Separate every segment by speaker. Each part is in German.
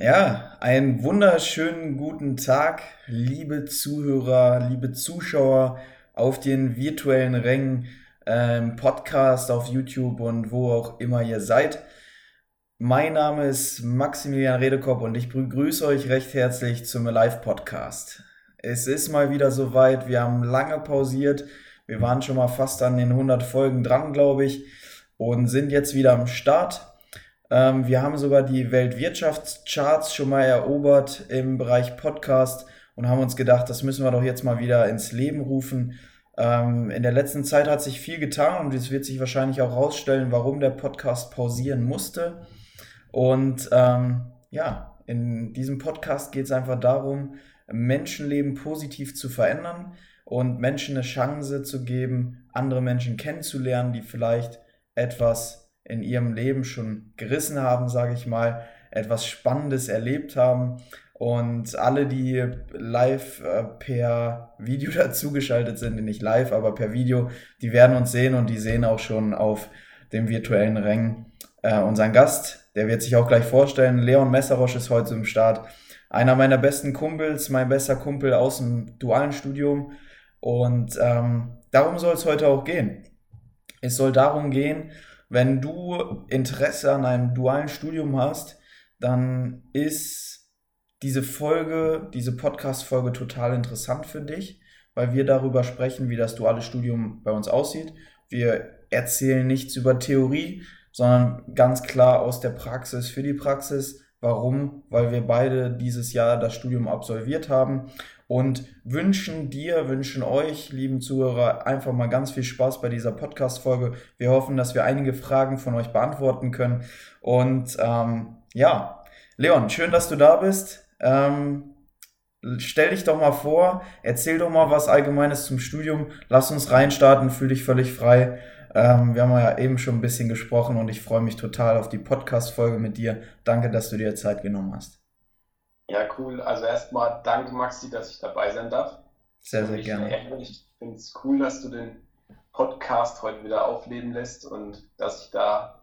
Speaker 1: Ja, einen wunderschönen guten Tag, liebe Zuhörer, liebe Zuschauer auf den virtuellen Rängen, ähm, Podcast auf YouTube und wo auch immer ihr seid. Mein Name ist Maximilian Redekopp und ich begrüße euch recht herzlich zum Live-Podcast. Es ist mal wieder soweit, wir haben lange pausiert, wir waren schon mal fast an den 100 Folgen dran, glaube ich, und sind jetzt wieder am Start. Ähm, wir haben sogar die Weltwirtschaftscharts schon mal erobert im Bereich Podcast und haben uns gedacht, das müssen wir doch jetzt mal wieder ins Leben rufen. Ähm, in der letzten Zeit hat sich viel getan und es wird sich wahrscheinlich auch herausstellen, warum der Podcast pausieren musste. Und ähm, ja, in diesem Podcast geht es einfach darum, Menschenleben positiv zu verändern und Menschen eine Chance zu geben, andere Menschen kennenzulernen, die vielleicht etwas in ihrem Leben schon gerissen haben, sage ich mal, etwas Spannendes erlebt haben. Und alle, die live äh, per Video dazugeschaltet sind, nicht live, aber per Video, die werden uns sehen und die sehen auch schon auf dem virtuellen Rängen äh, unseren Gast. Der wird sich auch gleich vorstellen. Leon Messerosch ist heute im Start. Einer meiner besten Kumpels, mein bester Kumpel aus dem dualen Studium. Und ähm, darum soll es heute auch gehen. Es soll darum gehen, wenn du Interesse an einem dualen Studium hast, dann ist diese Folge, diese Podcast-Folge total interessant für dich, weil wir darüber sprechen, wie das duale Studium bei uns aussieht. Wir erzählen nichts über Theorie, sondern ganz klar aus der Praxis für die Praxis. Warum? Weil wir beide dieses Jahr das Studium absolviert haben und wünschen dir, wünschen euch, lieben Zuhörer, einfach mal ganz viel Spaß bei dieser Podcast-Folge. Wir hoffen, dass wir einige Fragen von euch beantworten können. Und ähm, ja, Leon, schön, dass du da bist. Ähm, stell dich doch mal vor, erzähl doch mal was Allgemeines zum Studium. Lass uns reinstarten, fühl dich völlig frei. Ähm, wir haben ja eben schon ein bisschen gesprochen und ich freue mich total auf die Podcast-Folge mit dir. Danke, dass du dir Zeit genommen hast.
Speaker 2: Ja, cool. Also erstmal danke, Maxi, dass ich dabei sein darf.
Speaker 1: Sehr, sehr gerne.
Speaker 2: Ich finde es cool, dass du den Podcast heute wieder aufleben lässt und dass ich da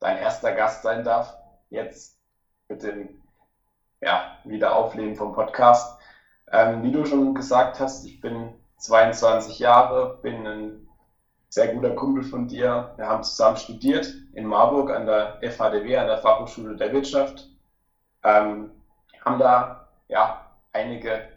Speaker 2: dein erster Gast sein darf. Jetzt mit dem ja, Wiederaufleben vom Podcast. Ähm, wie du schon gesagt hast, ich bin 22 Jahre, bin ein sehr guter Kumpel von dir. Wir haben zusammen studiert in Marburg an der FHDW, an der Fachhochschule der Wirtschaft. Ähm, haben da ja einige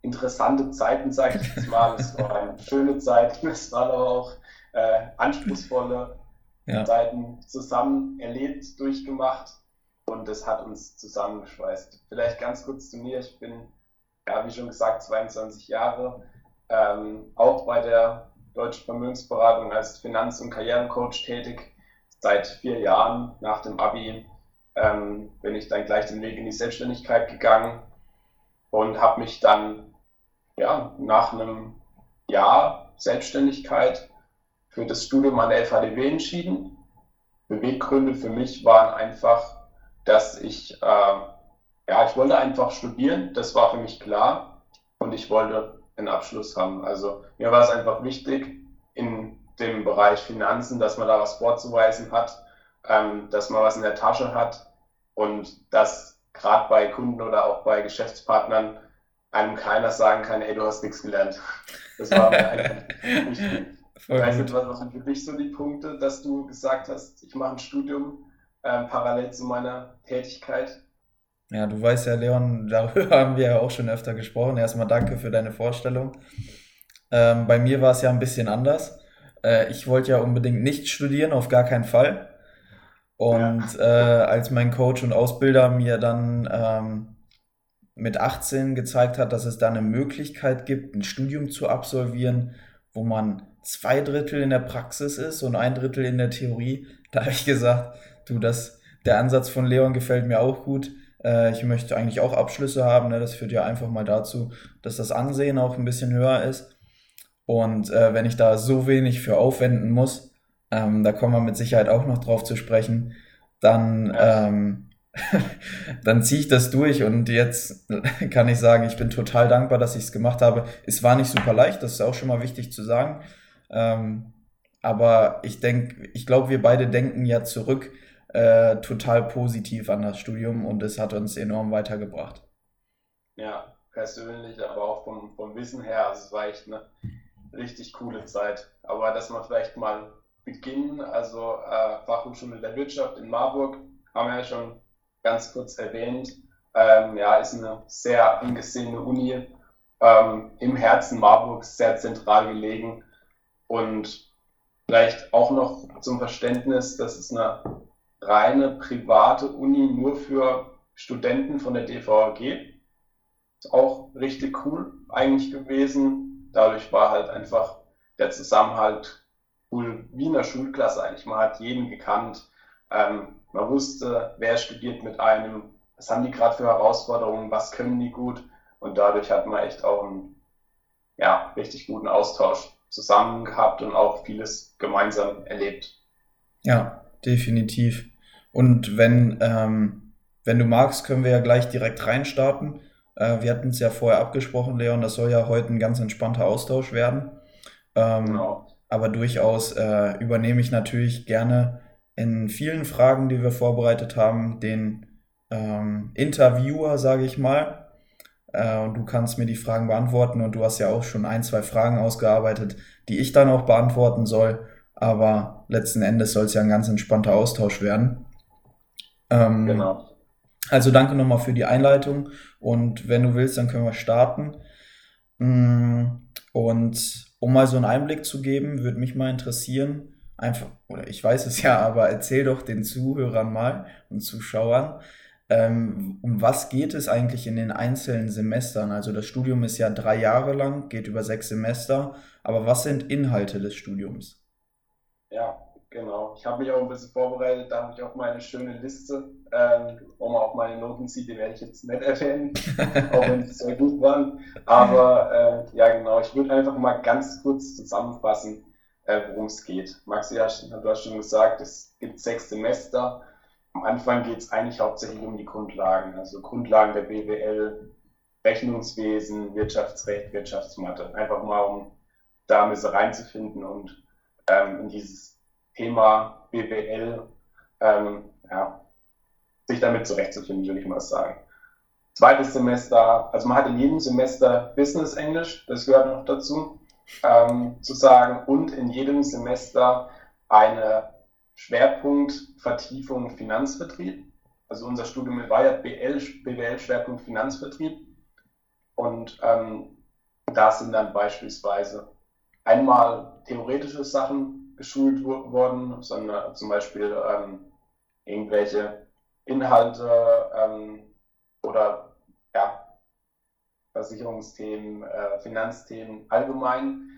Speaker 2: interessante Zeiten, sage ich jetzt mal. Es waren schöne Zeiten, es waren aber auch äh, anspruchsvolle ja. Zeiten zusammen erlebt, durchgemacht und das hat uns zusammengeschweißt. Vielleicht ganz kurz zu mir, ich bin, ja, wie schon gesagt, 22 Jahre, ähm, auch bei der Deutschen Vermögensberatung als Finanz- und Karrierencoach tätig, seit vier Jahren nach dem Abi ähm, bin ich dann gleich den Weg in die Selbstständigkeit gegangen und habe mich dann ja, nach einem Jahr Selbstständigkeit für das Studium an der FHDW entschieden. Beweggründe für mich waren einfach, dass ich, äh, ja, ich wollte einfach studieren, das war für mich klar und ich wollte einen Abschluss haben. Also mir war es einfach wichtig in dem Bereich Finanzen, dass man da was vorzuweisen hat ähm, dass man was in der Tasche hat und dass gerade bei Kunden oder auch bei Geschäftspartnern einem keiner sagen kann, hey, du hast nichts gelernt. Das war mir einfach wichtig. Weißt du, was sind für dich so die Punkte, dass du gesagt hast, ich mache ein Studium ähm, parallel zu meiner Tätigkeit?
Speaker 1: Ja, du weißt ja, Leon, darüber haben wir ja auch schon öfter gesprochen. Erstmal danke für deine Vorstellung. Ähm, bei mir war es ja ein bisschen anders. Äh, ich wollte ja unbedingt nicht studieren, auf gar keinen Fall. Und ja. äh, als mein Coach und Ausbilder mir dann ähm, mit 18 gezeigt hat, dass es da eine Möglichkeit gibt, ein Studium zu absolvieren, wo man zwei Drittel in der Praxis ist und ein Drittel in der Theorie, da habe ich gesagt, du, das, der Ansatz von Leon gefällt mir auch gut. Äh, ich möchte eigentlich auch Abschlüsse haben. Ne? Das führt ja einfach mal dazu, dass das Ansehen auch ein bisschen höher ist. Und äh, wenn ich da so wenig für aufwenden muss, ähm, da kommen wir mit Sicherheit auch noch drauf zu sprechen, dann, ähm, dann ziehe ich das durch und jetzt kann ich sagen, ich bin total dankbar, dass ich es gemacht habe. Es war nicht super leicht, das ist auch schon mal wichtig zu sagen. Ähm, aber ich denke, ich glaube, wir beide denken ja zurück äh, total positiv an das Studium und es hat uns enorm weitergebracht.
Speaker 2: Ja, persönlich, aber auch vom, vom Wissen her, also es war echt eine richtig coole Zeit. Aber dass wir vielleicht mal beginnen, also äh, Fachhochschule der Wirtschaft in Marburg, haben wir ja schon ganz kurz erwähnt, ähm, ja, ist eine sehr angesehene Uni, ähm, im Herzen Marburgs, sehr zentral gelegen und vielleicht auch noch zum Verständnis, das ist eine reine private Uni nur für Studenten von der DVAG. Ist auch richtig cool eigentlich gewesen. Dadurch war halt einfach der Zusammenhalt cool wie in der Schulklasse eigentlich. Man hat jeden gekannt. Ähm, man wusste, wer studiert mit einem, was haben die gerade für Herausforderungen, was können die gut. Und dadurch hat man echt auch einen ja, richtig guten Austausch zusammen gehabt und auch vieles gemeinsam erlebt.
Speaker 1: Ja, definitiv. Und wenn, ähm, wenn du magst, können wir ja gleich direkt reinstarten. Äh, wir hatten es ja vorher abgesprochen, Leon, das soll ja heute ein ganz entspannter Austausch werden. Ähm, genau. Aber durchaus äh, übernehme ich natürlich gerne in vielen Fragen, die wir vorbereitet haben, den ähm, Interviewer, sage ich mal. Äh, und du kannst mir die Fragen beantworten und du hast ja auch schon ein, zwei Fragen ausgearbeitet, die ich dann auch beantworten soll. Aber letzten Endes soll es ja ein ganz entspannter Austausch werden. Ähm, genau. Also danke nochmal für die Einleitung und wenn du willst, dann können wir starten. Mm, und um mal so einen Einblick zu geben, würde mich mal interessieren, einfach, oder ich weiß es ja, aber erzähl doch den Zuhörern mal und Zuschauern, ähm, um was geht es eigentlich in den einzelnen Semestern? Also das Studium ist ja drei Jahre lang, geht über sechs Semester, aber was sind Inhalte des Studiums?
Speaker 2: Ja, Genau, ich habe mich auch ein bisschen vorbereitet, da habe ich auch meine schöne Liste, ähm, wo man auch meine Noten sieht, die werde ich jetzt nicht erwähnen, auch wenn sie sehr gut waren. Aber äh, ja, genau, ich würde einfach mal ganz kurz zusammenfassen, äh, worum es geht. Maxi, du hast schon gesagt, es gibt sechs Semester. Am Anfang geht es eigentlich hauptsächlich um die Grundlagen, also Grundlagen der BWL, Rechnungswesen, Wirtschaftsrecht, Wirtschaftsmathe. Einfach mal, um da ein bisschen reinzufinden und ähm, in dieses Thema BWL ähm, ja, sich damit zurechtzufinden, würde ich mal sagen. Zweites Semester, also man hat in jedem Semester Business Englisch, das gehört noch dazu, ähm, zu sagen, und in jedem Semester eine Schwerpunktvertiefung Finanzvertrieb. Also unser Studium war ja BL, BWL Schwerpunkt Finanzvertrieb. Und ähm, da sind dann beispielsweise einmal theoretische Sachen, geschult worden, sondern zum Beispiel ähm, irgendwelche Inhalte ähm, oder ja, Versicherungsthemen, äh, Finanzthemen allgemein.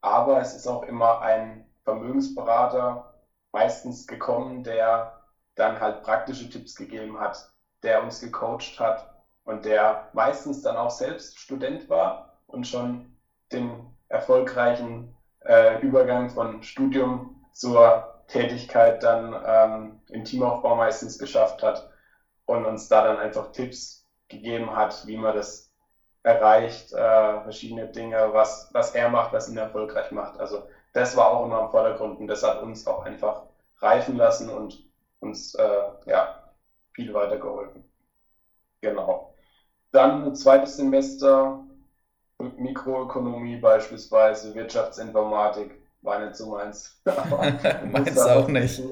Speaker 2: Aber es ist auch immer ein Vermögensberater meistens gekommen, der dann halt praktische Tipps gegeben hat, der uns gecoacht hat und der meistens dann auch selbst Student war und schon den erfolgreichen äh, Übergang von Studium zur Tätigkeit dann ähm, im Teamaufbau meistens geschafft hat und uns da dann einfach Tipps gegeben hat, wie man das erreicht, äh, verschiedene Dinge, was, was er macht, was ihn erfolgreich macht. Also das war auch immer im Vordergrund und das hat uns auch einfach reifen lassen und uns äh, ja, viel weitergeholfen. Genau. Dann ein zweites Semester Mikroökonomie beispielsweise, Wirtschaftsinformatik, war nicht so meins.
Speaker 1: meins auch nicht.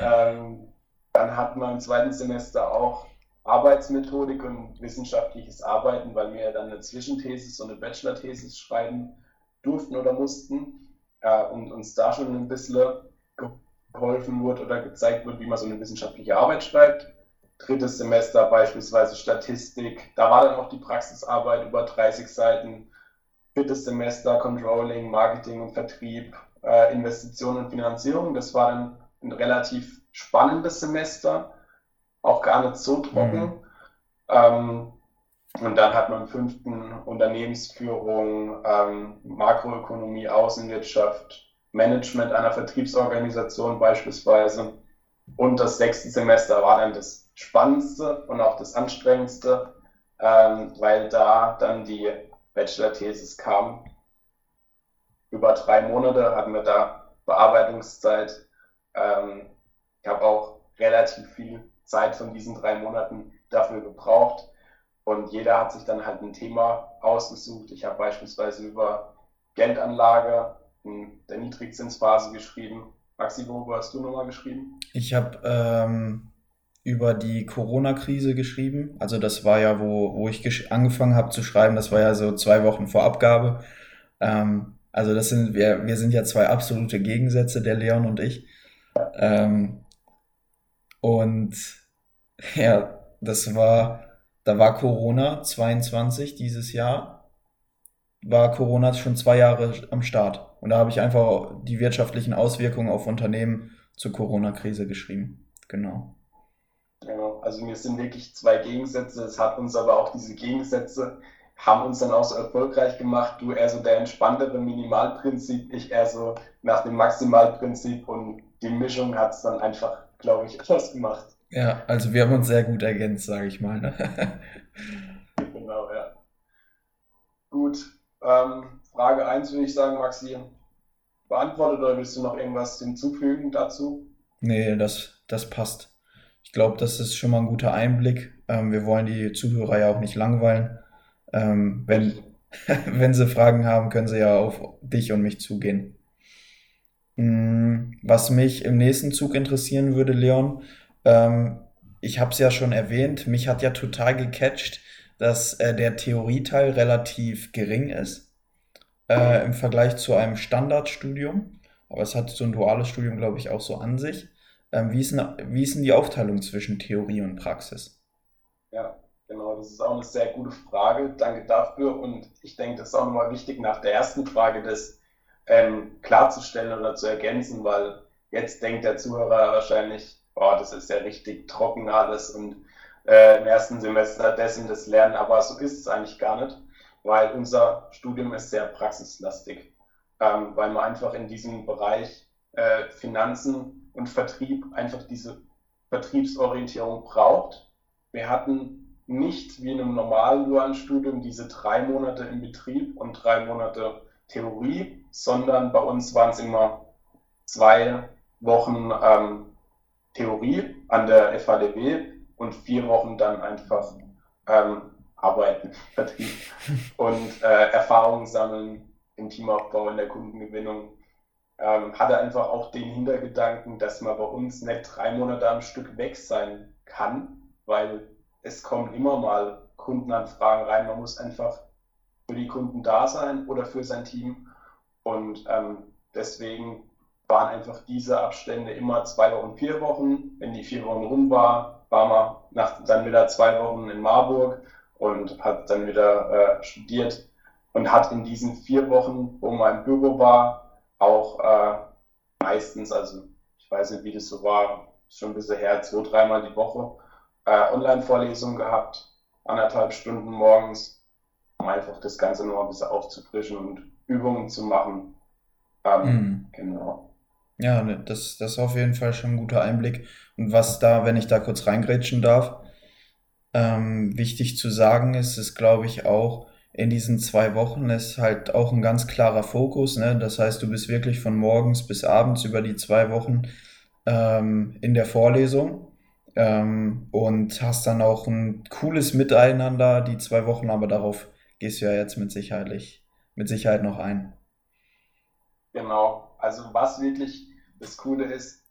Speaker 2: ähm, dann hatten wir im zweiten Semester auch Arbeitsmethodik und wissenschaftliches Arbeiten, weil wir dann eine Zwischenthesis und eine Bachelor-Thesis schreiben durften oder mussten äh, und uns da schon ein bisschen geholfen wurde oder gezeigt wird, wie man so eine wissenschaftliche Arbeit schreibt drittes Semester beispielsweise Statistik. Da war dann auch die Praxisarbeit über 30 Seiten. Viertes Semester Controlling, Marketing und Vertrieb, äh, Investitionen und Finanzierung. Das war dann ein relativ spannendes Semester, auch gar nicht so trocken. Mhm. Ähm, und dann hat man im fünften Unternehmensführung, ähm, Makroökonomie, Außenwirtschaft, Management einer Vertriebsorganisation beispielsweise. Und das sechste Semester war dann das spannendste und auch das anstrengendste, ähm, weil da dann die Bachelor-Thesis kam. Über drei Monate hatten wir da Bearbeitungszeit. Ähm, ich habe auch relativ viel Zeit von diesen drei Monaten dafür gebraucht. Und jeder hat sich dann halt ein Thema ausgesucht. Ich habe beispielsweise über Geldanlage in der Niedrigzinsphase geschrieben. Maxi, worüber hast du nochmal geschrieben?
Speaker 1: Ich habe ähm, über die Corona-Krise geschrieben. Also das war ja, wo, wo ich angefangen habe zu schreiben, das war ja so zwei Wochen vor Abgabe. Ähm, also das sind, wir, wir sind ja zwei absolute Gegensätze, der Leon und ich. Ähm, und ja, das war, da war Corona 22 dieses Jahr, war Corona schon zwei Jahre am Start. Und da habe ich einfach die wirtschaftlichen Auswirkungen auf Unternehmen zur Corona-Krise geschrieben. Genau.
Speaker 2: Also wir sind wirklich zwei Gegensätze. Es hat uns aber auch diese Gegensätze haben uns dann auch so erfolgreich gemacht. Du eher so der entspanntere Minimalprinzip, ich eher so nach dem Maximalprinzip und die Mischung hat es dann einfach, glaube ich, etwas gemacht.
Speaker 1: Ja, also wir haben uns sehr gut ergänzt, sage ich mal. Ne?
Speaker 2: genau, ja. Gut, ähm, Frage 1 würde ich sagen, Maxi, beantwortet oder willst du noch irgendwas hinzufügen dazu?
Speaker 1: Nee, das, das passt. Ich glaube, das ist schon mal ein guter Einblick. Ähm, wir wollen die Zuhörer ja auch nicht langweilen. Ähm, wenn, wenn sie Fragen haben, können sie ja auf dich und mich zugehen. Mm, was mich im nächsten Zug interessieren würde, Leon, ähm, ich habe es ja schon erwähnt, mich hat ja total gecatcht, dass äh, der Theorieteil relativ gering ist äh, im Vergleich zu einem Standardstudium. Aber es hat so ein duales Studium, glaube ich, auch so an sich. Ähm, wie, ist denn, wie ist denn die Aufteilung zwischen Theorie und Praxis?
Speaker 2: Ja, genau, das ist auch eine sehr gute Frage. Danke dafür. Und ich denke, das ist auch nochmal wichtig, nach der ersten Frage das ähm, klarzustellen oder zu ergänzen, weil jetzt denkt der Zuhörer wahrscheinlich, boah, das ist ja richtig trocken alles und äh, im ersten Semester dessen das Lernen, aber so ist es eigentlich gar nicht, weil unser Studium ist sehr praxislastig, ähm, weil man einfach in diesem Bereich äh, Finanzen und Vertrieb einfach diese Vertriebsorientierung braucht. Wir hatten nicht wie in einem normalen dualen Studium diese drei Monate im Betrieb und drei Monate Theorie, sondern bei uns waren es immer zwei Wochen ähm, Theorie an der FADW und vier Wochen dann einfach ähm, arbeiten, Vertrieb und äh, Erfahrungen sammeln im Teamaufbau, in der Kundengewinnung ähm, hatte einfach auch den Hintergedanken, dass man bei uns nicht drei Monate am Stück weg sein kann, weil es kommen immer mal Kundenanfragen rein. Man muss einfach für die Kunden da sein oder für sein Team. Und ähm, deswegen waren einfach diese Abstände immer zwei Wochen, vier Wochen. Wenn die vier Wochen rum war, war man nach, dann wieder zwei Wochen in Marburg und hat dann wieder äh, studiert und hat in diesen vier Wochen, wo man im Büro war, auch äh, meistens, also ich weiß nicht, wie das so war, schon ein bisschen her, zwei, dreimal die Woche äh, Online-Vorlesungen gehabt, anderthalb Stunden morgens, um einfach das Ganze noch ein bisschen aufzufrischen und Übungen zu machen. Ähm, mhm. Genau.
Speaker 1: Ja, ne, das, das ist auf jeden Fall schon ein guter Einblick. Und was da, wenn ich da kurz reingrätschen darf, ähm, wichtig zu sagen ist, ist, glaube ich, auch, in diesen zwei Wochen ist halt auch ein ganz klarer Fokus. Ne? Das heißt, du bist wirklich von morgens bis abends über die zwei Wochen ähm, in der Vorlesung ähm, und hast dann auch ein cooles Miteinander die zwei Wochen, aber darauf gehst du ja jetzt mit Sicherheit, mit Sicherheit noch ein.
Speaker 2: Genau, also was wirklich das Coole ist,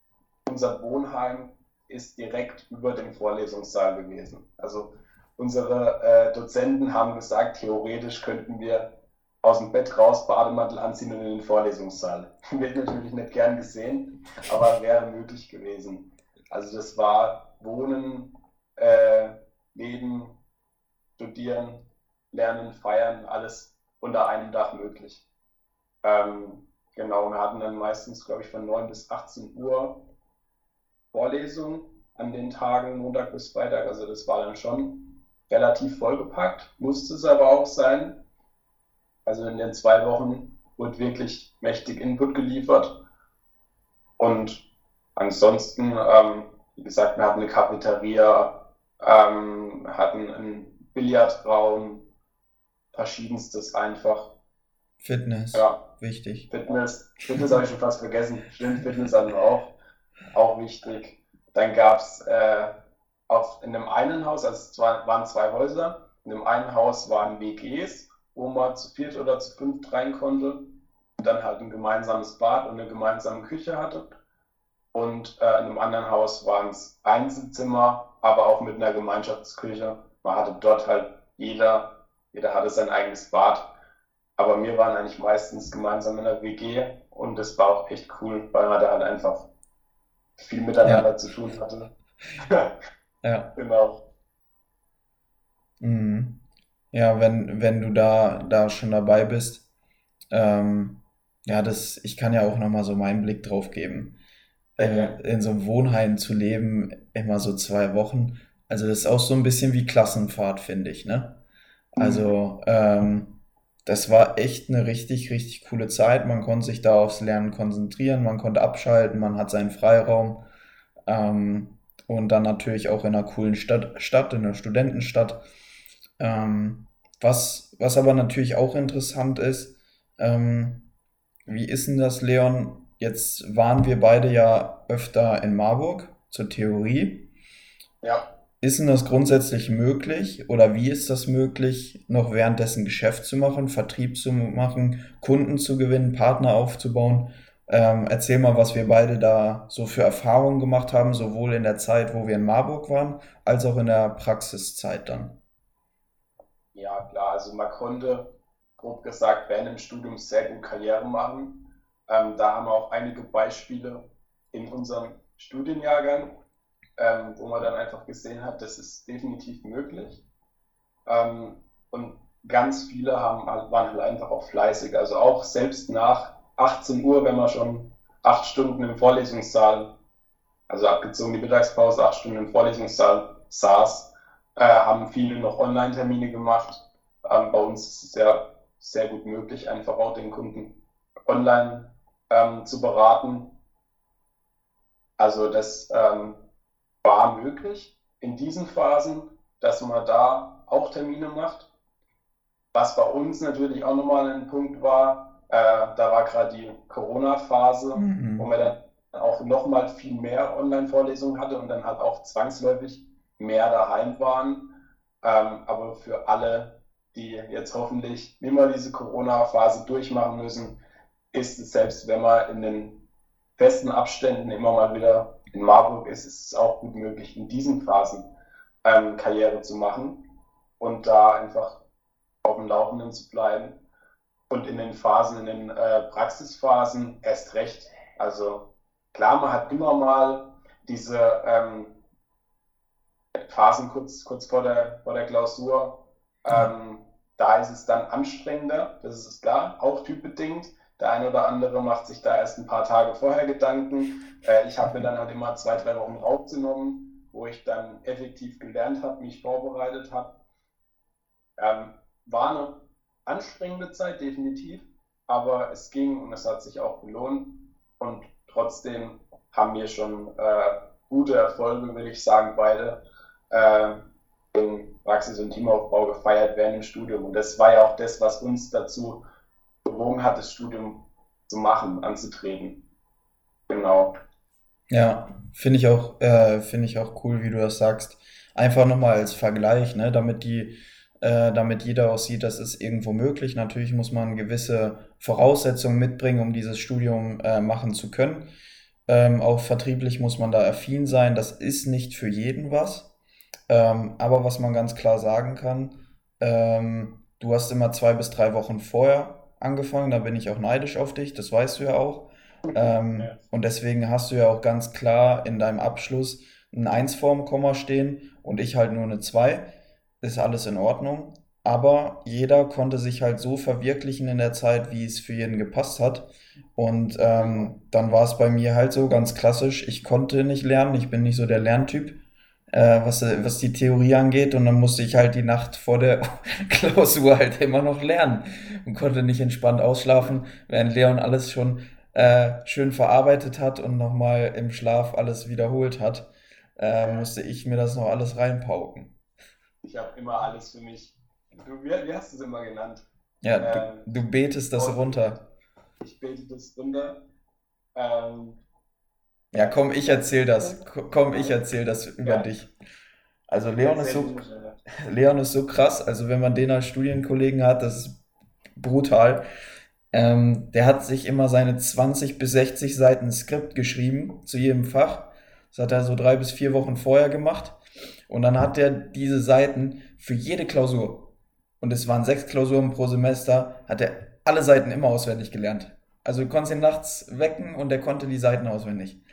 Speaker 2: unser Wohnheim ist direkt über dem Vorlesungssaal gewesen. Also Unsere äh, Dozenten haben gesagt, theoretisch könnten wir aus dem Bett raus Bademantel anziehen und in den Vorlesungssaal. Wird natürlich nicht gern gesehen, aber wäre möglich gewesen. Also das war Wohnen, äh, Leben, Studieren, Lernen, Feiern, alles unter einem Dach möglich. Ähm, genau, wir hatten dann meistens, glaube ich, von 9 bis 18 Uhr Vorlesungen an den Tagen, Montag bis Freitag. Also das war dann schon relativ vollgepackt, musste es aber auch sein. Also in den zwei Wochen wurde wirklich mächtig Input geliefert. Und ansonsten, ähm, wie gesagt, wir hatten eine Cafeteria, ähm, hatten einen Billardraum, verschiedenstes einfach.
Speaker 1: Fitness. Ja. Wichtig.
Speaker 2: Fitness. Fitness habe ich schon fast vergessen. Stimmt, Fitness hatten wir auch. auch wichtig. Dann gab es äh, in dem einen Haus, also es waren zwei Häuser, in dem einen Haus waren WGs, wo man zu viert oder zu fünft rein konnte und dann halt ein gemeinsames Bad und eine gemeinsame Küche hatte. Und äh, in einem anderen Haus waren es Einzelzimmer, aber auch mit einer Gemeinschaftsküche. Man hatte dort halt jeder, jeder hatte sein eigenes Bad. Aber wir waren eigentlich meistens gemeinsam in der WG und das war auch echt cool, weil man da halt einfach viel miteinander ja. zu tun hatte.
Speaker 1: ja.
Speaker 2: Genau.
Speaker 1: Mhm. Ja, wenn, wenn du da, da schon dabei bist, ähm, ja, das, ich kann ja auch nochmal so meinen Blick drauf geben. Äh, in so einem Wohnheim zu leben, immer so zwei Wochen. Also das ist auch so ein bisschen wie Klassenfahrt, finde ich, ne? Also, ähm, das war echt eine richtig, richtig coole Zeit. Man konnte sich da aufs Lernen konzentrieren, man konnte abschalten, man hat seinen Freiraum. Ähm, und dann natürlich auch in einer coolen Stadt, Stadt in einer Studentenstadt. Ähm, was, was aber natürlich auch interessant ist, ähm, wie ist denn das, Leon? Jetzt waren wir beide ja öfter in Marburg zur Theorie.
Speaker 2: Ja.
Speaker 1: Ist denn das grundsätzlich möglich oder wie ist das möglich, noch währenddessen Geschäft zu machen, Vertrieb zu machen, Kunden zu gewinnen, Partner aufzubauen? Ähm, erzähl mal, was wir beide da so für Erfahrungen gemacht haben, sowohl in der Zeit, wo wir in Marburg waren, als auch in der Praxiszeit dann.
Speaker 2: Ja, klar, also man konnte, grob gesagt, während dem Studium sehr gut Karriere machen. Ähm, da haben wir auch einige Beispiele in unserem Studienjahrgang ähm, wo man dann einfach gesehen hat, das ist definitiv möglich. Ähm, und ganz viele haben, waren halt einfach auch fleißig. Also auch selbst nach 18 Uhr, wenn man schon acht Stunden im Vorlesungssaal, also abgezogen die Mittagspause, acht Stunden im Vorlesungssaal saß, äh, haben viele noch Online-Termine gemacht. Ähm, bei uns ist es ja sehr gut möglich, einfach auch den Kunden online ähm, zu beraten. Also das ähm, war möglich in diesen Phasen, dass man da auch Termine macht. Was bei uns natürlich auch nochmal ein Punkt war, äh, da war gerade die Corona-Phase, mhm. wo man dann auch nochmal viel mehr Online-Vorlesungen hatte und dann halt auch zwangsläufig mehr daheim waren. Ähm, aber für alle, die jetzt hoffentlich immer diese Corona-Phase durchmachen müssen, ist es selbst, wenn man in den festen Abständen immer mal wieder in Marburg ist, ist es auch gut möglich, in diesen Phasen ähm, Karriere zu machen und da einfach auf dem Laufenden zu bleiben. Und in den Phasen, in den äh, Praxisphasen erst recht. Also klar, man hat immer mal diese ähm, Phasen kurz, kurz vor, der, vor der Klausur. Ähm, da ist es dann anstrengender, das ist klar, auch typbedingt. Der eine oder andere macht sich da erst ein paar Tage vorher Gedanken. Äh, ich habe mir dann halt immer zwei, drei Wochen rausgenommen, wo ich dann effektiv gelernt habe, mich vorbereitet habe. Ähm, war eine anstrengende Zeit, definitiv, aber es ging und es hat sich auch gelohnt. Und trotzdem haben wir schon äh, gute Erfolge, würde ich sagen, beide äh, im Praxis- und Teamaufbau gefeiert während dem Studium. Und das war ja auch das, was uns dazu bewogen hat, das Studium zu machen, anzutreten. Genau.
Speaker 1: Ja, finde ich auch, äh, finde ich auch cool, wie du das sagst. Einfach nochmal als Vergleich, ne, damit die, äh, damit jeder auch sieht, das ist irgendwo möglich. Natürlich muss man gewisse Voraussetzungen mitbringen, um dieses Studium äh, machen zu können. Ähm, auch vertrieblich muss man da affin sein. Das ist nicht für jeden was. Ähm, aber was man ganz klar sagen kann, ähm, du hast immer zwei bis drei Wochen vorher angefangen, da bin ich auch neidisch auf dich, das weißt du ja auch. Ähm, ja. Und deswegen hast du ja auch ganz klar in deinem Abschluss ein 1 vorm Komma stehen und ich halt nur eine 2. Ist alles in Ordnung. Aber jeder konnte sich halt so verwirklichen in der Zeit, wie es für jeden gepasst hat. Und ähm, dann war es bei mir halt so ganz klassisch. Ich konnte nicht lernen, ich bin nicht so der Lerntyp äh, was, was die Theorie angeht. Und dann musste ich halt die Nacht vor der Klausur halt immer noch lernen und konnte nicht entspannt ausschlafen, während Leon alles schon äh, schön verarbeitet hat und nochmal im Schlaf alles wiederholt hat, äh, musste ich mir das noch alles reinpauken.
Speaker 2: Ich habe immer alles für mich. Du, wie, wie hast du es immer genannt?
Speaker 1: Ja, du, ähm, du betest das runter.
Speaker 2: Ich bete das runter. Ähm,
Speaker 1: Ja, komm, ich erzähl das. Komm, ich erzähl das über ja. dich. Also Leon ist so, Leon ist so krass. Also wenn man den als Studienkollegen hat, das ist brutal. Ähm, der hat sich immer seine 20 bis 60 Seiten Skript geschrieben zu jedem Fach. Das hat er so drei bis vier Wochen vorher gemacht. Und dann hat er diese Seiten für jede Klausur, und es waren sechs Klausuren pro Semester, hat er alle Seiten immer auswendig gelernt. Also du konntest ihn nachts wecken und er konnte die Seiten auswendig.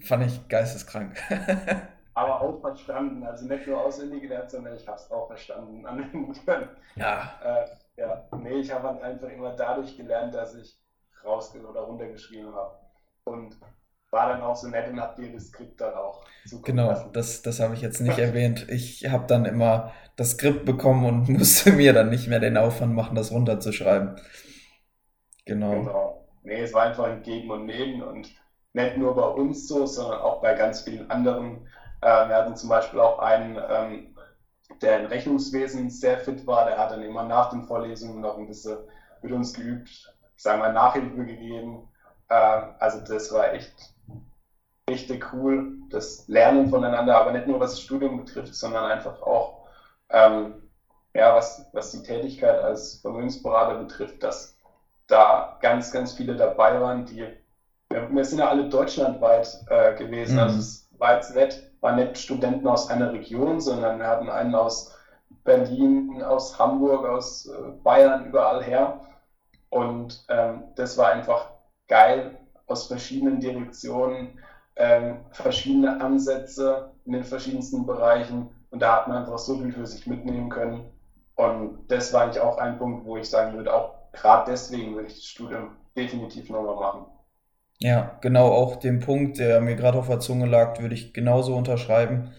Speaker 1: Fand ich geisteskrank.
Speaker 2: Aber auch verstanden. Also nicht nur auswendig gelernt, sondern ich habe es auch verstanden anwenden können. Ja. Äh, ja. Nee, ich habe halt einfach immer dadurch gelernt, dass ich rausge- oder runtergeschrieben habe. Und war dann auch so nett und habe dir das Skript dann auch
Speaker 1: Genau, lassen. das, das habe ich jetzt nicht erwähnt. Ich habe dann immer das Skript bekommen und musste mir dann nicht mehr den Aufwand machen, das runterzuschreiben.
Speaker 2: Genau. Genau. Nee, es war einfach ein Geben und Nehmen und nicht nur bei uns so, sondern auch bei ganz vielen anderen. Äh, wir hatten zum Beispiel auch einen, ähm, der im Rechnungswesen sehr fit war, der hat dann immer nach den Vorlesungen noch ein bisschen mit uns geübt, ich sage mal Nachhilfe gegeben. Äh, also das war echt richtig cool, das Lernen voneinander, aber nicht nur was das Studium betrifft, sondern einfach auch, ähm, ja, was, was die Tätigkeit als Vermögensberater betrifft, dass da ganz, ganz viele dabei waren, die, wir, wir sind ja alle deutschlandweit äh, gewesen, mhm. also es war jetzt nicht, waren nicht Studenten aus einer Region, sondern wir hatten einen aus Berlin, aus Hamburg, aus äh, Bayern, überall her. Und ähm, das war einfach geil, aus verschiedenen Direktionen ähm, verschiedene Ansätze in den verschiedensten Bereichen und da hat man einfach so viel für sich mitnehmen können. Und das war eigentlich auch ein Punkt, wo ich sagen würde, auch gerade deswegen würde ich das Studium definitiv nochmal machen.
Speaker 1: Ja, genau, auch den Punkt, der mir gerade auf der Zunge lag, würde ich genauso unterschreiben.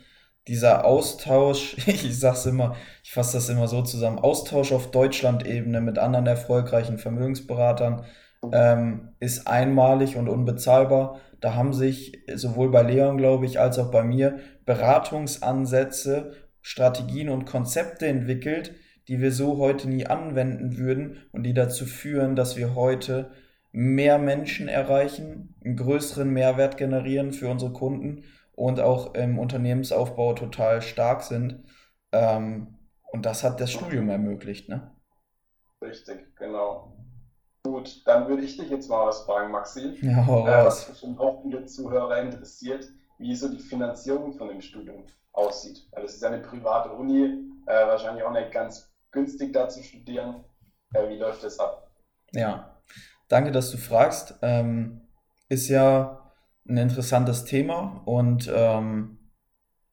Speaker 1: Dieser Austausch, ich sag's immer, ich fasse das immer so zusammen, Austausch auf Deutschland-Ebene mit anderen erfolgreichen Vermögensberatern ähm, ist einmalig und unbezahlbar. Da haben sich sowohl bei Leon, glaube ich, als auch bei mir Beratungsansätze, Strategien und Konzepte entwickelt, die wir so heute nie anwenden würden und die dazu führen, dass wir heute mehr Menschen erreichen, einen größeren Mehrwert generieren für unsere Kunden und auch im Unternehmensaufbau total stark sind. Ähm, und das hat das Studium ermöglicht, ne?
Speaker 2: Richtig, genau. Gut, dann würde ich dich jetzt mal was fragen, Maxi. Ja, äh, was bestimmt auch viele Zuhörer interessiert, wie so die Finanzierung von dem Studium aussieht. Weil es ist ja eine private Uni, äh, wahrscheinlich auch nicht ganz günstig da zu studieren. Äh, wie läuft das ab?
Speaker 1: Ja, danke, dass du fragst. Ähm, ist ja ein interessantes Thema und ähm,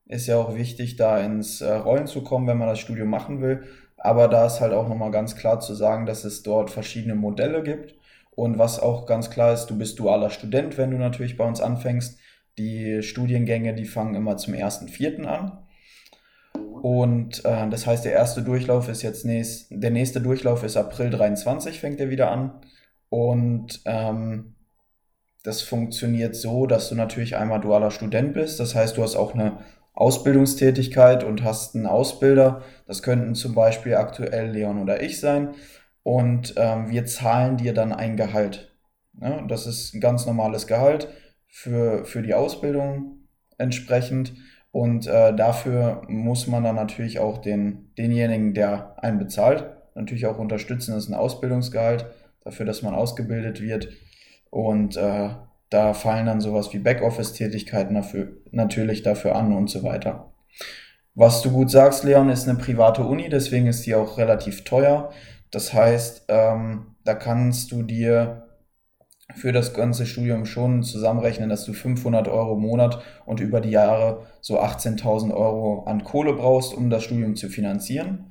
Speaker 1: ist ja auch wichtig, da ins äh, Rollen zu kommen, wenn man das Studium machen will. Aber da ist halt auch nochmal ganz klar zu sagen, dass es dort verschiedene Modelle gibt. Und was auch ganz klar ist, du bist dualer Student, wenn du natürlich bei uns anfängst. Die Studiengänge, die fangen immer zum 1.4. an. Und äh, das heißt, der erste Durchlauf ist jetzt nächst, der nächste Durchlauf ist April 23, fängt er wieder an. Und ähm, das funktioniert so, dass du natürlich einmal dualer Student bist. Das heißt, du hast auch eine Ausbildungstätigkeit und hast einen Ausbilder. Das könnten zum Beispiel aktuell Leon oder ich sein. Und ähm, wir zahlen dir dann ein Gehalt. Ja, das ist ein ganz normales Gehalt für, für die Ausbildung entsprechend. Und äh, dafür muss man dann natürlich auch den, denjenigen, der einen bezahlt, natürlich auch unterstützen. Das ist ein Ausbildungsgehalt dafür, dass man ausgebildet wird. Und äh, da fallen dann sowas wie Backoffice-Tätigkeiten dafür, natürlich dafür an und so weiter. Was du gut sagst, Leon, ist eine private Uni, deswegen ist die auch relativ teuer. Das heißt, ähm, da kannst du dir für das ganze Studium schon zusammenrechnen, dass du 500 Euro im Monat und über die Jahre so 18.000 Euro an Kohle brauchst, um das Studium zu finanzieren.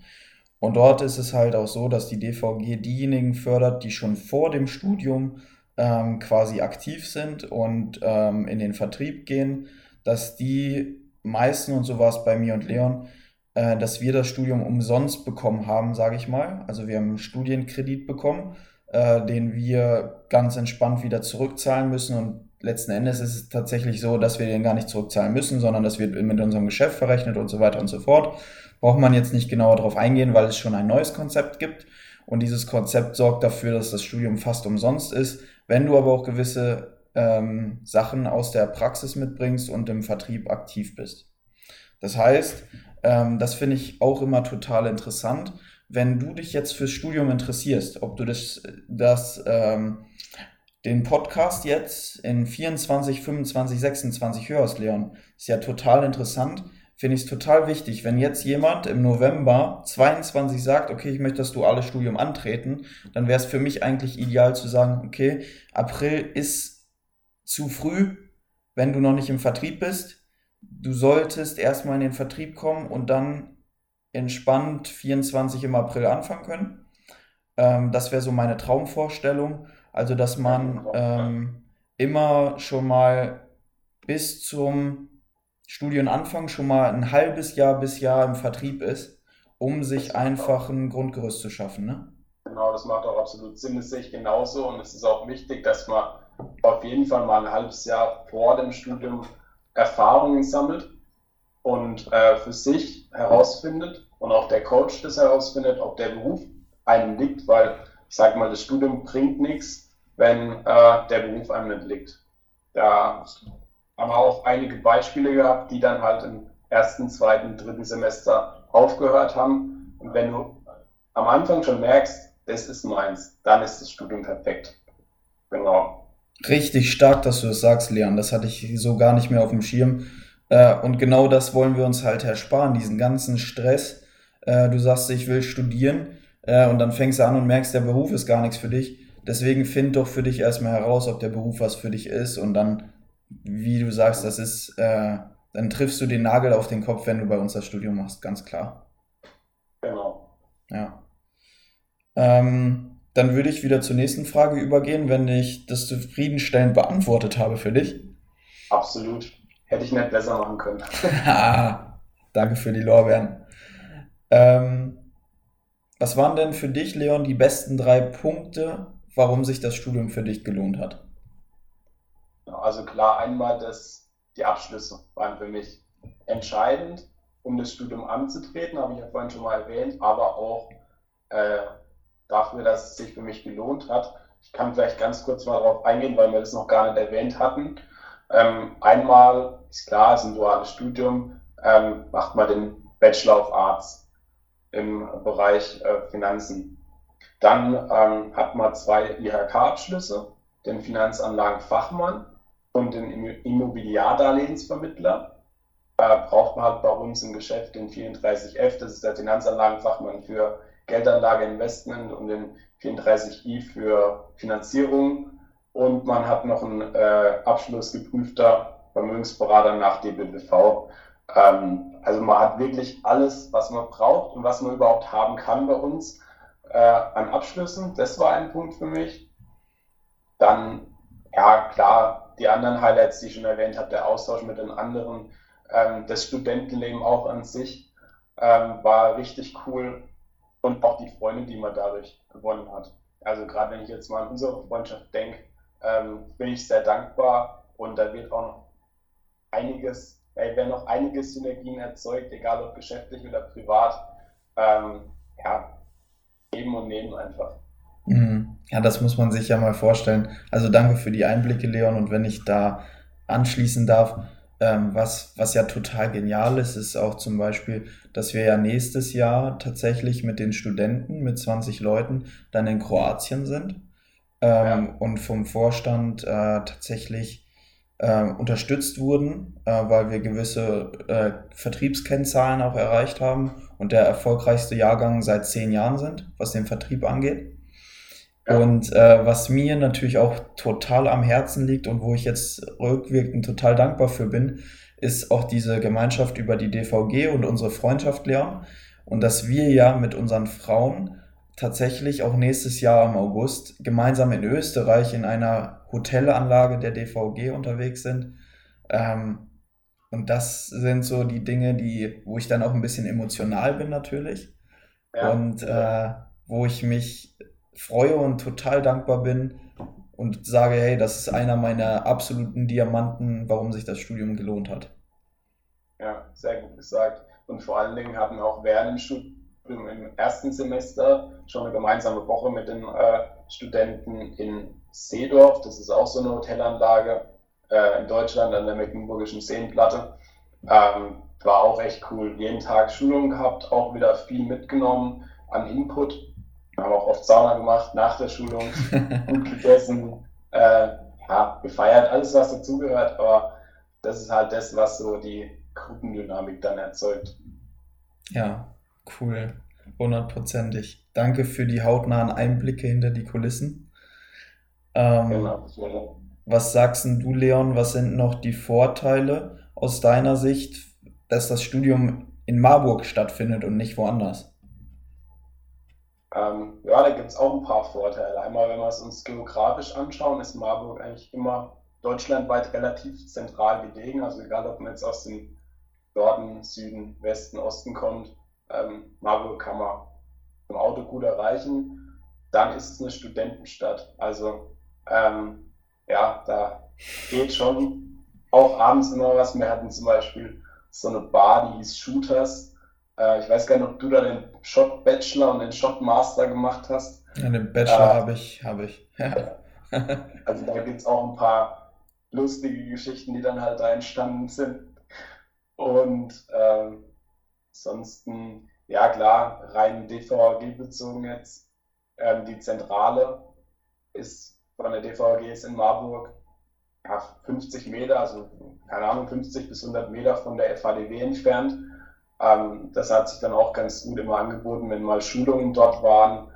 Speaker 1: Und dort ist es halt auch so, dass die DVG diejenigen fördert, die schon vor dem Studium ähm, quasi aktiv sind und ähm, in den Vertrieb gehen, dass die meisten, und so war es bei mir und Leon, äh, dass wir das Studium umsonst bekommen haben, sage ich mal. Also wir haben einen Studienkredit bekommen, äh, den wir ganz entspannt wieder zurückzahlen müssen und letzten Endes ist es tatsächlich so, dass wir den gar nicht zurückzahlen müssen, sondern das wird mit unserem Geschäft verrechnet und so weiter und so fort. Braucht man jetzt nicht genauer darauf eingehen, weil es schon ein neues Konzept gibt. Und dieses Konzept sorgt dafür, dass das Studium fast umsonst ist. Wenn du aber auch gewisse ähm, Sachen aus der Praxis mitbringst und im Vertrieb aktiv bist. Das heißt, ähm, das finde ich auch immer total interessant, wenn du dich jetzt fürs Studium interessierst, ob du das, das ähm, den Podcast jetzt in 24, 25, 26 hörst, Leon, ist ja total interessant. Finde ich es total wichtig, wenn jetzt jemand im November 22 sagt, okay, ich möchte das duale Studium antreten, dann wäre es für mich eigentlich ideal zu sagen, okay, April ist zu früh, wenn du noch nicht im Vertrieb bist. Du solltest erstmal in den Vertrieb kommen und dann entspannt 24 im April anfangen können. Ähm, das wäre so meine Traumvorstellung. Also, dass man ähm, immer schon mal bis zum Studienanfang schon mal ein halbes Jahr bis Jahr im Vertrieb ist, um sich einfach ein Grundgerüst zu schaffen. Ne?
Speaker 2: Genau, das macht auch absolut Sinn, das sehe ich genauso und es ist auch wichtig, dass man auf jeden Fall mal ein halbes Jahr vor dem Studium Erfahrungen sammelt und äh, für sich herausfindet und auch der Coach das herausfindet, ob der Beruf einem liegt, weil ich sage mal, das Studium bringt nichts, wenn äh, der Beruf einem nicht liegt. Da haben wir auch einige Beispiele gehabt, die dann halt im ersten, zweiten, dritten Semester aufgehört haben. Und wenn du am Anfang schon merkst, das ist meins, dann ist das Studium perfekt. Genau.
Speaker 1: Richtig stark, dass du das sagst, Leon. Das hatte ich so gar nicht mehr auf dem Schirm. Äh, und genau das wollen wir uns halt ersparen, diesen ganzen Stress. Äh, du sagst, ich will studieren äh, und dann fängst du an und merkst, der Beruf ist gar nichts für dich Deswegen find doch für dich erstmal heraus, ob der Beruf was für dich ist und dann, wie du sagst, das ist, äh, dann triffst du den Nagel auf den Kopf, wenn du bei uns das Studium machst, ganz klar.
Speaker 2: Genau.
Speaker 1: Ja. Ähm, dann würde ich wieder zur nächsten Frage übergehen, wenn ich das zufriedenstellend beantwortet habe für dich.
Speaker 2: Absolut. Hätte ich nicht besser machen können.
Speaker 1: Danke für die Lorbeeren. Ähm, was waren denn für dich, Leon, die besten drei Punkte, warum sich das Studium für dich gelohnt hat?
Speaker 2: Also klar, einmal das, die Abschlüsse waren für mich entscheidend, um das Studium anzutreten, habe ich ja vorhin schon mal erwähnt, aber auch äh, dafür, dass es sich für mich gelohnt hat. Ich kann vielleicht ganz kurz mal darauf eingehen, weil wir das noch gar nicht erwähnt hatten. Ähm, einmal ist klar, es ist ein duales Studium, ähm, macht man den Bachelor of Arts im Bereich äh, Finanzen. Dann ähm, hat man zwei IHK-Abschlüsse, den Finanzanlagenfachmann und den Immobiliardarlehensvermittler. Da braucht man halt bei uns im Geschäft den 34F, das ist der Finanzanlagenfachmann für Geldanlage, Investment und den 34I für Finanzierung. Und man hat noch einen äh, Abschluss geprüfter Vermögensberater nach DBBV. Ähm, also man hat wirklich alles, was man braucht und was man überhaupt haben kann bei uns äh, an Abschlüssen. Das war ein Punkt für mich. Dann, ja, klar, die anderen Highlights, die ich schon erwähnt habe, der Austausch mit den anderen, ähm, das Studentenleben auch an sich ähm, war richtig cool und auch die Freunde, die man dadurch gewonnen hat. Also gerade wenn ich jetzt mal an unsere Freundschaft denke, ähm, bin ich sehr dankbar und da wird auch noch einiges, äh, werden noch einige Synergien erzeugt, egal ob geschäftlich oder privat. Ähm, ja, geben und nehmen einfach.
Speaker 1: Mhm. Ja, das muss man sich ja mal vorstellen. Also danke für die Einblicke, Leon. Und wenn ich da anschließen darf, ähm, was, was ja total genial ist, ist auch zum Beispiel, dass wir ja nächstes Jahr tatsächlich mit den Studenten, mit 20 Leuten, dann in Kroatien sind ähm, ja. und vom Vorstand äh, tatsächlich äh, unterstützt wurden, äh, weil wir gewisse äh, Vertriebskennzahlen auch erreicht haben und der erfolgreichste Jahrgang seit zehn Jahren sind, was den Vertrieb angeht. Ja. Und äh, was mir natürlich auch total am Herzen liegt und wo ich jetzt rückwirkend total dankbar für bin, ist auch diese Gemeinschaft über die DVG und unsere Freundschaft, Leon. Und dass wir ja mit unseren Frauen tatsächlich auch nächstes Jahr im August gemeinsam in Österreich in einer Hotelanlage der DVG unterwegs sind. Ähm, und das sind so die Dinge, die, wo ich dann auch ein bisschen emotional bin natürlich. Ja. Und äh, wo ich mich freue und total dankbar bin und sage, hey, das ist einer meiner absoluten Diamanten, warum sich das Studium gelohnt hat.
Speaker 2: Ja, sehr gut gesagt. Und vor allen Dingen hatten auch während dem Studium im ersten Semester schon eine gemeinsame Woche mit den äh, Studenten in Seedorf. Das ist auch so eine Hotelanlage äh, in Deutschland an der Mecklenburgischen Seenplatte. Ähm, war auch echt cool. Jeden Tag Schulungen gehabt, auch wieder viel mitgenommen an Input. Wir haben auch oft Sauna gemacht nach der Schulung, gut gegessen, äh, ja, gefeiert, alles was dazugehört, aber das ist halt das, was so die Gruppendynamik dann erzeugt.
Speaker 1: Ja, cool. Hundertprozentig. Danke für die hautnahen Einblicke hinter die Kulissen. Ähm, genau. Was sagst du, Leon? Was sind noch die Vorteile aus deiner Sicht, dass das Studium in Marburg stattfindet und nicht woanders?
Speaker 2: Ähm, ja, da gibt es auch ein paar Vorteile. Einmal, wenn wir es uns geografisch anschauen, ist Marburg eigentlich immer deutschlandweit relativ zentral gelegen. Also egal, ob man jetzt aus dem Norden, Süden, Westen, Osten kommt, ähm, Marburg kann man im Auto gut erreichen. Dann ist es eine Studentenstadt. Also ähm, ja, da geht schon auch abends immer was. Wir hatten zum Beispiel so eine Bar, die hieß Shooters. Äh, ich weiß gar nicht, ob du da den Shot Bachelor und den Shot Master gemacht hast.
Speaker 1: Ja, den Bachelor äh, habe ich, habe ich. Ja.
Speaker 2: also da gibt es auch ein paar lustige Geschichten, die dann halt da entstanden sind. Und ähm, ansonsten, ja klar, rein DVG bezogen jetzt. Ähm, die Zentrale ist von der DVG ist in Marburg ja, 50 Meter, also keine Ahnung, 50 bis 100 Meter von der FADW entfernt. Ähm, das hat sich dann auch ganz gut immer angeboten, wenn mal Schulungen dort waren,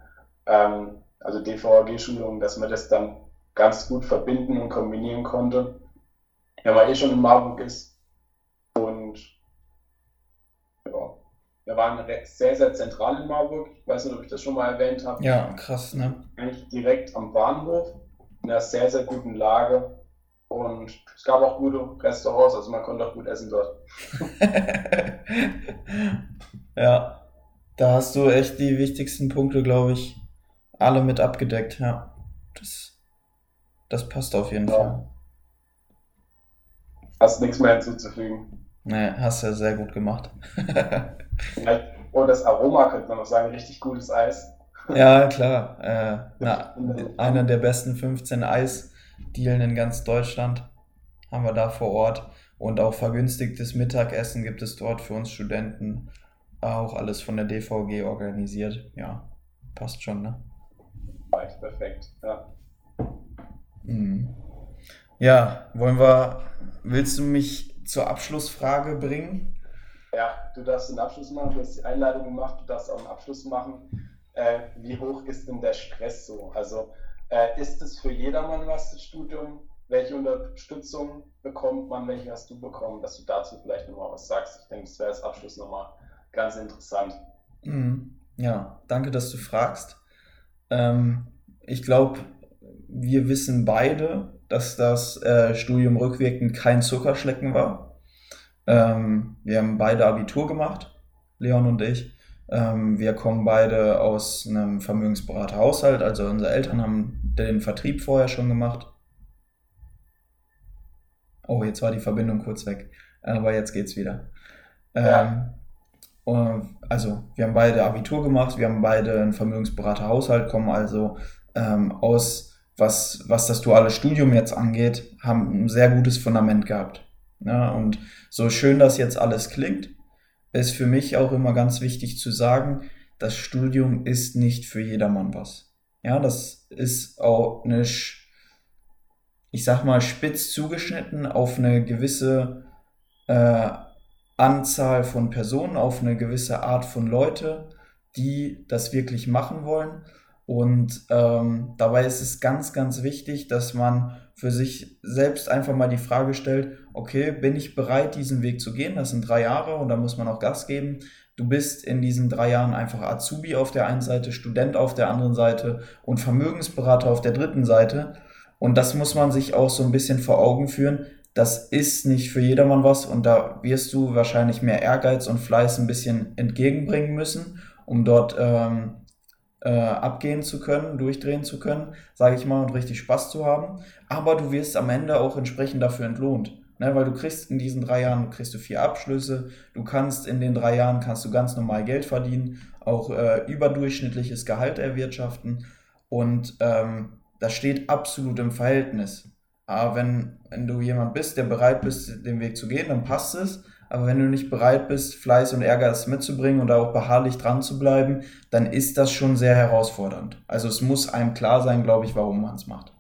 Speaker 2: ähm, also DVG-Schulungen, dass man das dann ganz gut verbinden und kombinieren konnte, wenn man eh schon in Marburg ist. Und ja, wir waren sehr, sehr zentral in Marburg. Ich weiß nicht, ob ich das schon mal erwähnt habe.
Speaker 1: Ja, krass, ne?
Speaker 2: Eigentlich direkt am Bahnhof, in einer sehr, sehr guten Lage. Und es gab auch gute Restaurants, also man konnte auch gut essen dort.
Speaker 1: ja, da hast du echt die wichtigsten Punkte, glaube ich, alle mit abgedeckt. Ja, das, das passt auf jeden ja. Fall.
Speaker 2: Hast nichts mehr hinzuzufügen.
Speaker 1: Nee, hast ja sehr gut gemacht.
Speaker 2: Und das Aroma könnte man noch sagen, richtig gutes Eis.
Speaker 1: Ja, klar. Äh, na, einer der besten 15 Eis Dielen in ganz Deutschland haben wir da vor Ort. Und auch vergünstigtes Mittagessen gibt es dort für uns Studenten. Auch alles von der DVG organisiert. Ja, passt schon, ne?
Speaker 2: Perfekt, ja.
Speaker 1: Mhm. Ja, wollen wir, willst du mich zur Abschlussfrage bringen?
Speaker 2: Ja, du darfst den Abschluss machen, du hast die Einleitung gemacht, du darfst auch einen Abschluss machen. Äh, wie hoch ist denn der Stress so? Also äh, ist es für jedermann was, das Studium? Welche Unterstützung bekommt man? Welche hast du bekommen? Dass du dazu vielleicht nochmal was sagst. Ich denke, das wäre als Abschluss nochmal ganz interessant.
Speaker 1: Mhm. Ja, danke, dass du fragst. Ähm, ich glaube, wir wissen beide, dass das äh, Studium rückwirkend kein Zuckerschlecken war. Ähm, wir haben beide Abitur gemacht, Leon und ich. Ähm, wir kommen beide aus einem Vermögensberaterhaushalt, also unsere Eltern haben den Vertrieb vorher schon gemacht. Oh, jetzt war die Verbindung kurz weg, aber jetzt geht's wieder. Ja. Ähm, also, wir haben beide Abitur gemacht, wir haben beide einen Vermögensberaterhaushalt, kommen also ähm, aus, was, was das duale Studium jetzt angeht, haben ein sehr gutes Fundament gehabt. Ja, und so schön das jetzt alles klingt, ist für mich auch immer ganz wichtig zu sagen, das Studium ist nicht für jedermann was. Ja, das ist auch eine, ich sag mal, spitz zugeschnitten auf eine gewisse äh, Anzahl von Personen, auf eine gewisse Art von Leute, die das wirklich machen wollen. Und ähm, dabei ist es ganz, ganz wichtig, dass man für sich selbst einfach mal die Frage stellt, okay, bin ich bereit, diesen Weg zu gehen? Das sind drei Jahre und da muss man auch Gas geben. Du bist in diesen drei Jahren einfach Azubi auf der einen Seite, Student auf der anderen Seite und Vermögensberater auf der dritten Seite. Und das muss man sich auch so ein bisschen vor Augen führen. Das ist nicht für jedermann was und da wirst du wahrscheinlich mehr Ehrgeiz und Fleiß ein bisschen entgegenbringen müssen, um dort ähm, äh, abgehen zu können, durchdrehen zu können, sage ich mal, und richtig Spaß zu haben. Aber du wirst am Ende auch entsprechend dafür entlohnt. Ne, weil du kriegst in diesen drei Jahren, kriegst du vier Abschlüsse, du kannst in den drei Jahren, kannst du ganz normal Geld verdienen, auch äh, überdurchschnittliches Gehalt erwirtschaften und ähm, das steht absolut im Verhältnis. Aber wenn, wenn du jemand bist, der bereit bist, den Weg zu gehen, dann passt es. Aber wenn du nicht bereit bist, Fleiß und Ehrgeiz mitzubringen und auch beharrlich dran zu bleiben, dann ist das schon sehr herausfordernd. Also es muss einem klar sein, glaube ich, warum man es macht.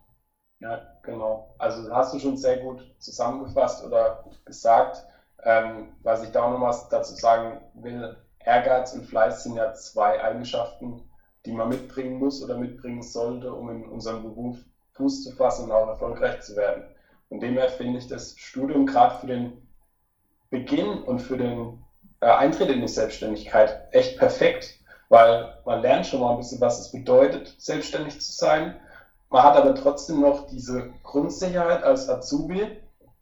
Speaker 2: Ja, genau. Also hast du schon sehr gut zusammengefasst oder gesagt. Ähm, was ich da auch noch was dazu sagen will, Ehrgeiz und Fleiß sind ja zwei Eigenschaften, die man mitbringen muss oder mitbringen sollte, um in unserem Beruf Fuß zu fassen und auch erfolgreich zu werden. Von dem her finde ich das Studium gerade für den Beginn und für den äh, Eintritt in die Selbstständigkeit echt perfekt, weil man lernt schon mal ein bisschen, was es bedeutet, selbstständig zu sein. Man hat aber trotzdem noch diese Grundsicherheit als Azubi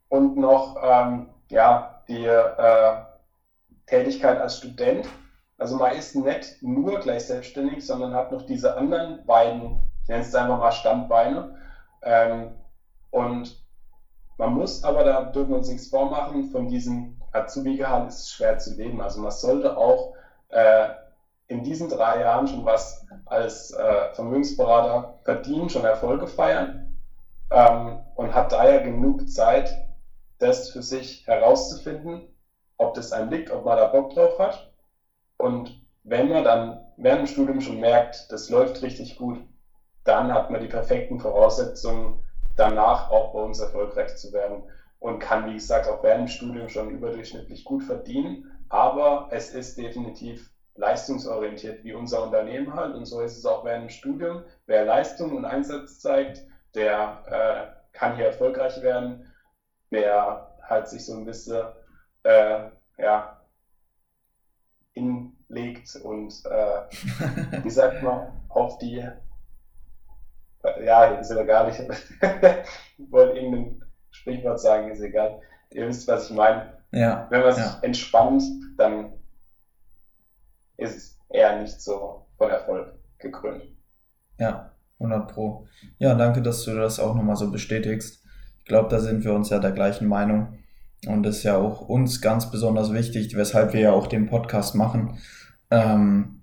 Speaker 2: und noch ähm, ja, die äh, Tätigkeit als Student. Also man ist nicht nur gleich selbstständig, sondern hat noch diese anderen beiden, ich nenne es einfach mal Standbeine. Ähm, und man muss aber, da dürfen wir uns nichts vormachen, von diesem Azubi-Gehalt ist es schwer zu leben. Also man sollte auch äh, in diesen drei Jahren schon was als äh, Vermögensberater verdienen, schon Erfolge feiern ähm, und hat daher genug Zeit, das für sich herauszufinden, ob das einem liegt, ob man da Bock drauf hat. Und wenn man dann während dem Studium schon merkt, das läuft richtig gut, dann hat man die perfekten Voraussetzungen, danach auch bei uns erfolgreich zu werden und kann, wie gesagt, auch während dem Studium schon überdurchschnittlich gut verdienen. Aber es ist definitiv leistungsorientiert, wie unser Unternehmen halt. Und so ist es auch während dem Studium. Wer Leistung und Einsatz zeigt, der äh, kann hier erfolgreich werden. Wer halt sich so ein bisschen äh, ja, hinlegt und äh, wie sagt man, auf die ja, ist gar nicht. ich wollte irgendein Sprichwort sagen, ist egal. Ihr wisst, was ich meine. Ja. Wenn man sich ja. entspannt, dann ist es eher nicht so von Erfolg gekrönt.
Speaker 1: Ja, 100 Pro. Ja, danke, dass du das auch nochmal so bestätigst. Ich glaube, da sind wir uns ja der gleichen Meinung. Und das ist ja auch uns ganz besonders wichtig, weshalb wir ja auch den Podcast machen. Ähm,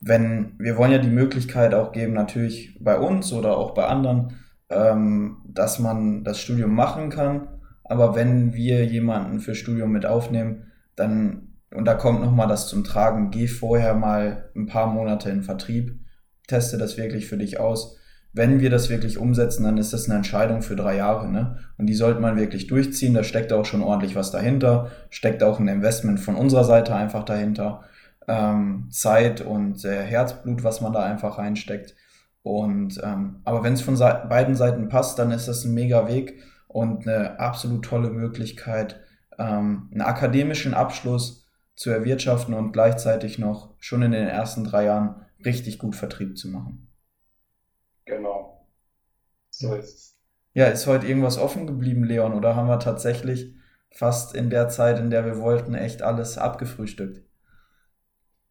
Speaker 1: wenn, wir wollen ja die Möglichkeit auch geben, natürlich bei uns oder auch bei anderen, ähm, dass man das Studium machen kann. Aber wenn wir jemanden für Studium mit aufnehmen, dann, und da kommt nochmal das zum Tragen, geh vorher mal ein paar Monate in Vertrieb, teste das wirklich für dich aus. Wenn wir das wirklich umsetzen, dann ist das eine Entscheidung für drei Jahre, ne? Und die sollte man wirklich durchziehen. Da steckt auch schon ordentlich was dahinter, steckt auch ein Investment von unserer Seite einfach dahinter ähm, Zeit und äh, Herzblut, was man da einfach reinsteckt. Und ähm, aber wenn es von Seite, beiden Seiten passt, dann ist das ein mega Weg und eine absolut tolle Möglichkeit, ähm, einen akademischen Abschluss zu erwirtschaften und gleichzeitig noch schon in den ersten drei Jahren richtig gut Vertrieb zu machen.
Speaker 2: Genau. So ist es.
Speaker 1: Ja, ist heute irgendwas offen geblieben, Leon, oder haben wir tatsächlich fast in der Zeit, in der wir wollten, echt alles abgefrühstückt?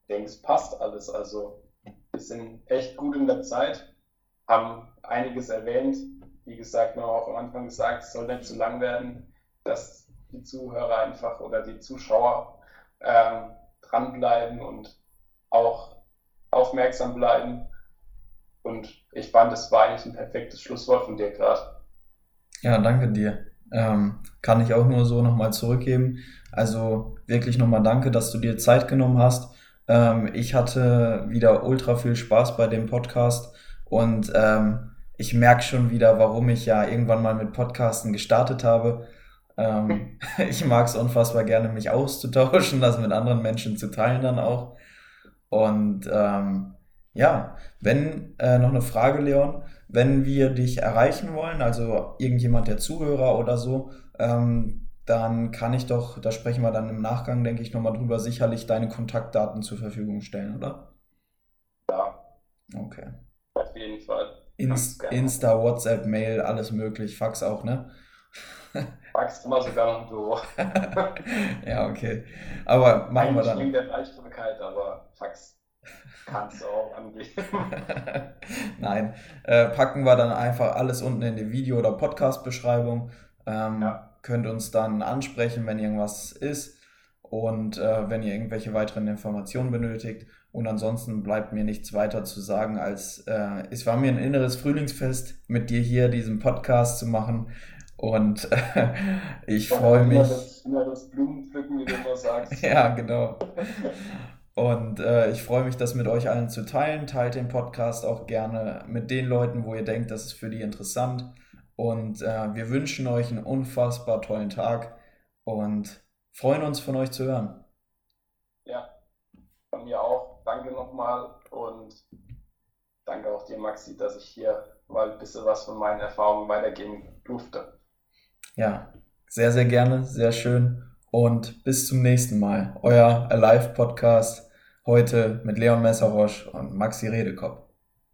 Speaker 2: denke, es passt alles. Also wir sind echt gut in der Zeit, haben einiges erwähnt. Wie gesagt, wir haben auch am Anfang gesagt, es soll nicht zu lang werden, dass die Zuhörer einfach oder die Zuschauer ähm, dranbleiben und auch aufmerksam bleiben. Und ich fand, es war eigentlich ein perfektes Schlusswort von dir gerade.
Speaker 1: Ja, danke dir. Ähm, kann ich auch nur so nochmal zurückgeben. Also wirklich nochmal danke, dass du dir Zeit genommen hast ähm, ich hatte wieder ultra viel Spaß bei dem Podcast und ähm, ich merke schon wieder, warum ich ja irgendwann mal mit Podcasten gestartet habe. Ähm, ich mag es unfassbar gerne, mich auszutauschen, das mit anderen Menschen zu teilen dann auch. Und ähm, ja, wenn äh, noch eine Frage, Leon, wenn wir dich erreichen wollen, also irgendjemand der Zuhörer oder so, ähm, dann kann ich doch, da sprechen wir dann im Nachgang, denke ich, nochmal drüber, sicherlich deine Kontaktdaten zur Verfügung stellen, oder?
Speaker 2: Ja.
Speaker 1: Okay.
Speaker 2: Auf jeden Fall.
Speaker 1: Inst Insta, WhatsApp, Mail, alles möglich, Fax auch, ne?
Speaker 2: Fax immer sogar noch im Büro.
Speaker 1: ja, okay. Aber machen Eigentlich wir dann.
Speaker 2: Eigentlich der Fleischfähigkeit, aber Fax kannst du auch angehen.
Speaker 1: Nein, äh, packen wir dann einfach alles unten in die Video- oder Podcast-Beschreibung. Ähm, ja könnt uns dann ansprechen, wenn irgendwas ist und äh, wenn ihr irgendwelche weiteren Informationen benötigt. Und ansonsten bleibt mir nichts weiter zu sagen, als äh, es war mir ein inneres Frühlingsfest, mit dir hier diesen Podcast zu machen. Und äh, ich freue mich. Das Blumenpflücken, wie du immer sagst. ja, genau. Und äh, ich freue mich, das mit euch allen zu teilen. Teilt den Podcast auch gerne mit den Leuten, wo ihr denkt, das ist für die interessant. Und äh, wir wünschen euch einen unfassbar tollen Tag und freuen uns von euch zu hören.
Speaker 2: Ja, von mir auch. Danke nochmal und danke auch dir, Maxi, dass ich hier mal ein bisschen was von meinen Erfahrungen weitergeben durfte.
Speaker 1: Ja, sehr, sehr gerne, sehr schön und bis zum nächsten Mal. Euer Alive Podcast heute mit Leon Messerosch und Maxi Redekopf.